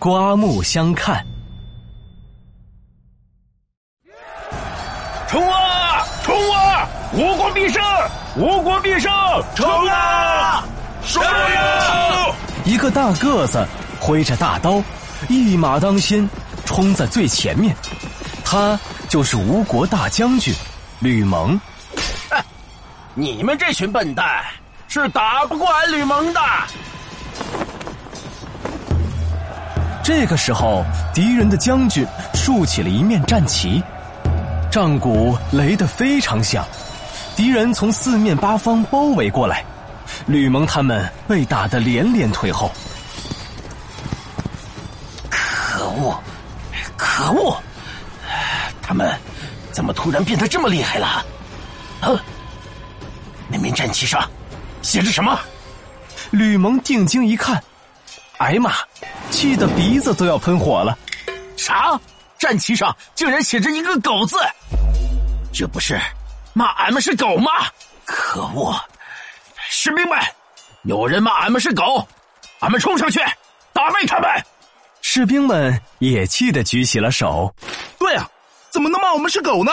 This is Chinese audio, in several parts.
刮目相看。冲啊！冲啊！吴国必胜！吴国必胜！冲啊！冲啊！一个大个子挥着大刀，一马当先，冲在最前面。他就是吴国大将军吕蒙。你们这群笨蛋是打不过俺吕蒙的。这个时候，敌人的将军竖起了一面战旗，战鼓擂得非常响，敌人从四面八方包围过来，吕蒙他们被打得连连退后。可恶！可恶！他们怎么突然变得这么厉害了？啊！那面战旗上写着什么？吕蒙定睛一看，哎妈！气得鼻子都要喷火了。啥？战旗上竟然写着一个“狗”字？这不是骂俺们是狗吗？可恶！士兵们，有人骂俺们是狗，俺们冲上去打败他们！士兵们也气得举起了手。对啊，怎么能骂我们是狗呢？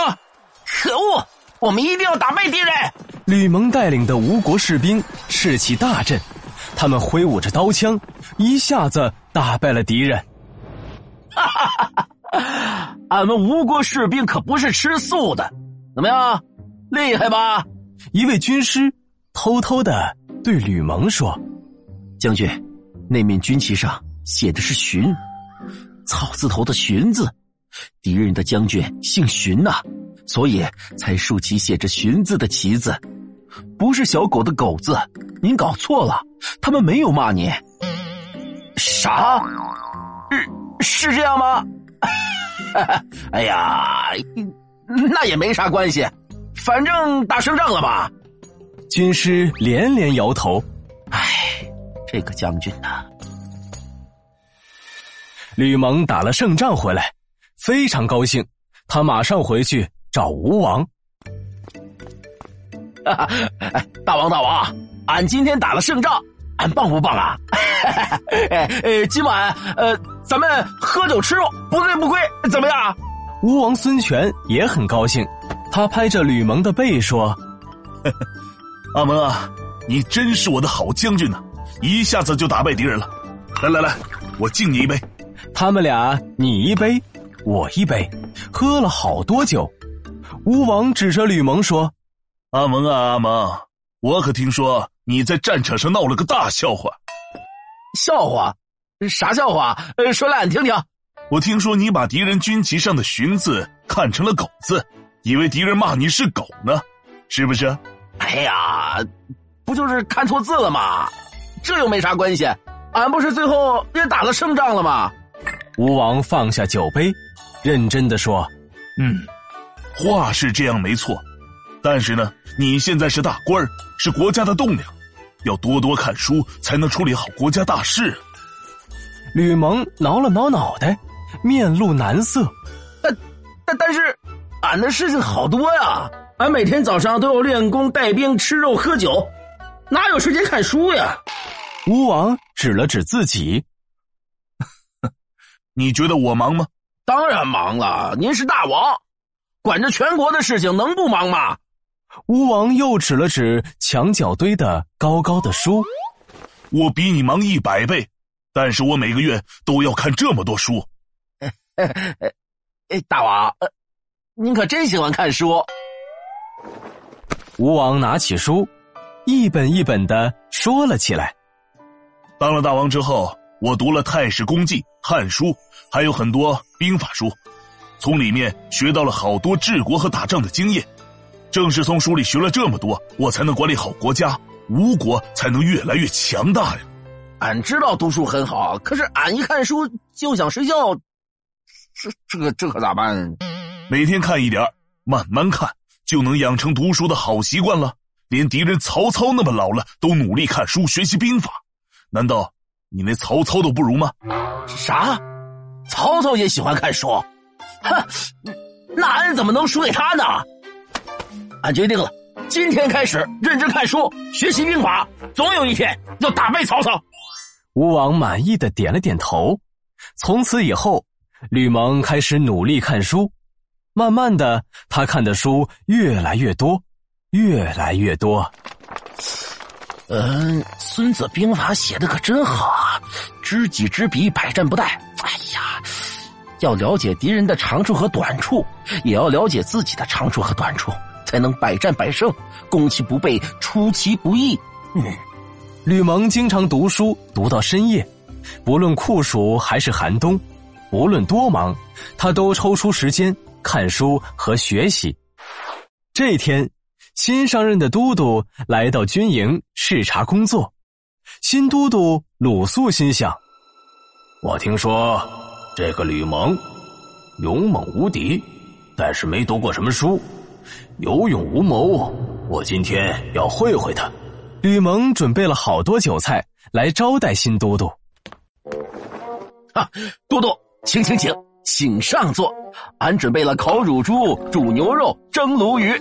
可恶！我们一定要打败敌人！吕蒙带领的吴国士兵士气大振，他们挥舞着刀枪，一下子打败了敌人。哈哈哈！俺们吴国士兵可不是吃素的，怎么样？厉害吧？一位军师偷偷的对吕蒙说：“将军，那面军旗上写的是‘荀’，草字头的‘荀’字，敌人的将军姓荀呐。”所以才竖起写着“荀”字的旗子，不是小狗的“狗”字，您搞错了，他们没有骂你。啥？是是这样吗？哎呀，那也没啥关系，反正打胜仗了吧。军师连连摇头。唉，这个将军呐。吕蒙打了胜仗回来，非常高兴，他马上回去。找吴王，大王大王，俺今天打了胜仗，俺棒不棒啊？哎，今晚呃，咱们喝酒吃肉，不醉不归，怎么样？吴王孙权也很高兴，他拍着吕蒙的背说：“ 阿蒙啊，你真是我的好将军呐，一下子就打败敌人了。来来来，我敬你一杯。”他们俩你一杯，我一杯，喝了好多酒。吴王指着吕蒙说：“阿蒙啊，阿蒙，我可听说你在战场上闹了个大笑话。笑话？啥笑话？呃，说来俺听听。我听说你把敌人军旗上的‘寻’字看成了‘狗’字，以为敌人骂你是狗呢，是不是？哎呀，不就是看错字了吗？这又没啥关系。俺不是最后也打了胜仗了吗？”吴王放下酒杯，认真的说：“嗯。”话是这样没错，但是呢，你现在是大官儿，是国家的栋梁，要多多看书，才能处理好国家大事。吕蒙挠了挠脑袋，面露难色。但但但是，俺的事情好多呀，俺每天早上都要练功、带兵、吃肉、喝酒，哪有时间看书呀？吴王指了指自己，你觉得我忙吗？当然忙了，您是大王。管着全国的事情，能不忙吗？吴王又指了指墙角堆的高高的书，我比你忙一百倍，但是我每个月都要看这么多书。哎，大王，您可真喜欢看书。吴王拿起书，一本一本的说了起来。当了大王之后，我读了《太史公记》《汉书》，还有很多兵法书。从里面学到了好多治国和打仗的经验，正是从书里学了这么多，我才能管理好国家，吴国才能越来越强大呀。俺知道读书很好，可是俺一看书就想睡觉，这这个这可咋办？每天看一点慢慢看，就能养成读书的好习惯了。连敌人曹操那么老了，都努力看书学习兵法，难道你连曹操都不如吗？啥？曹操也喜欢看书？哼，那俺怎么能输给他呢？俺决定了，今天开始认真看书，学习兵法，总有一天要打败曹操。吴王满意的点了点头，从此以后，吕蒙开始努力看书。慢慢的，他看的书越来越多，越来越多。嗯，《孙子兵法》写的可真好啊！知己知彼，百战不殆。哎呀，要了解敌人的长处和短处，也要了解自己的长处和短处，才能百战百胜，攻其不备，出其不意。吕蒙经常读书，读到深夜，不论酷暑还是寒冬，无论多忙，他都抽出时间看书和学习。这天。新上任的都督来到军营视察工作，新都督鲁肃心想：我听说这个吕蒙勇猛无敌，但是没读过什么书，有勇无谋。我今天要会会他。吕蒙准备了好多酒菜来招待新都督。啊，都督，请请请，请上座。俺准备了烤乳猪、煮牛肉、蒸鲈鱼。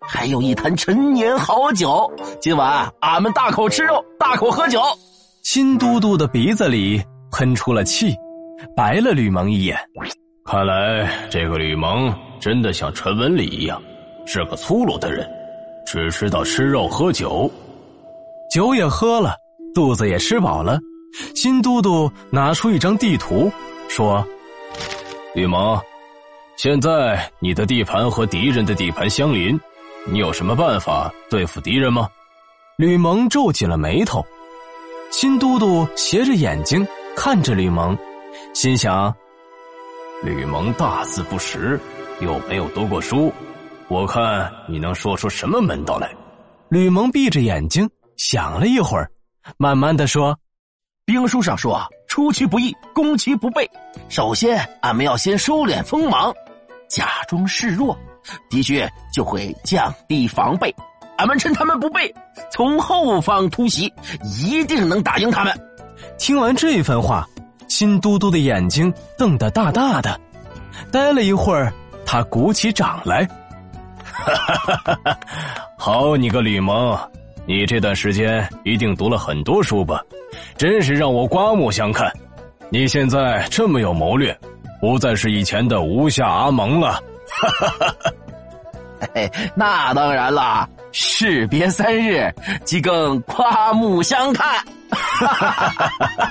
还有一坛陈年好酒，今晚俺们大口吃肉，大口喝酒。新都督的鼻子里喷出了气，白了吕蒙一眼。看来这个吕蒙真的像传闻里一样，是个粗鲁的人，只知道吃肉喝酒。酒也喝了，肚子也吃饱了。新都督拿出一张地图，说：“吕蒙。”现在你的地盘和敌人的地盘相邻，你有什么办法对付敌人吗？吕蒙皱紧了眉头。新都督斜着眼睛看着吕蒙，心想：吕蒙大字不识，又没有读过书，我看你能说出什么门道来？吕蒙闭着眼睛想了一会儿，慢慢的说：“兵书上说，出其不意，攻其不备。首先，俺们要先收敛锋芒。”假装示弱，的确就会降低防备。俺们趁他们不备，从后方突袭，一定能打赢他们。听完这番话，新都督的眼睛瞪得大大的，待了一会儿，他鼓起掌来：“哈哈哈哈好你个吕蒙，你这段时间一定读了很多书吧？真是让我刮目相看。你现在这么有谋略。”不再是以前的吴下阿蒙了，哈哈哈哈嘿，那当然啦，士别三日，即更刮目相看，哈哈哈哈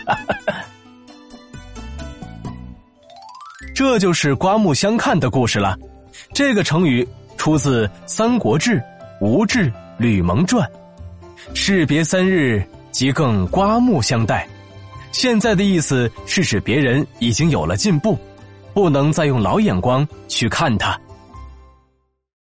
哈。这就是刮目相看的故事了。这个成语出自《三国志·吴志·吕蒙传》，士别三日，即更刮目相待。现在的意思是指别人已经有了进步。不能再用老眼光去看他。